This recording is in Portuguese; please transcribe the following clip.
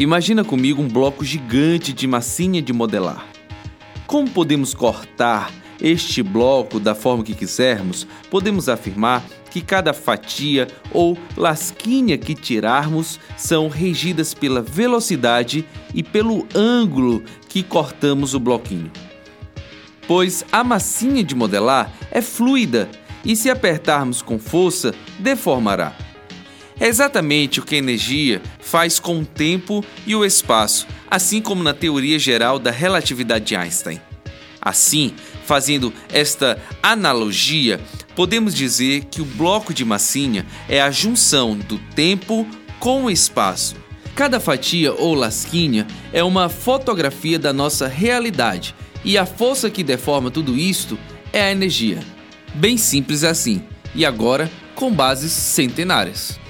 Imagina comigo um bloco gigante de massinha de modelar. Como podemos cortar este bloco da forma que quisermos, podemos afirmar que cada fatia ou lasquinha que tirarmos são regidas pela velocidade e pelo ângulo que cortamos o bloquinho. Pois a massinha de modelar é fluida e, se apertarmos com força, deformará. É exatamente o que a energia faz com o tempo e o espaço, assim como na teoria geral da relatividade de Einstein. Assim, fazendo esta analogia, podemos dizer que o bloco de massinha é a junção do tempo com o espaço. Cada fatia ou lasquinha é uma fotografia da nossa realidade e a força que deforma tudo isto é a energia. Bem simples assim, e agora com bases centenárias.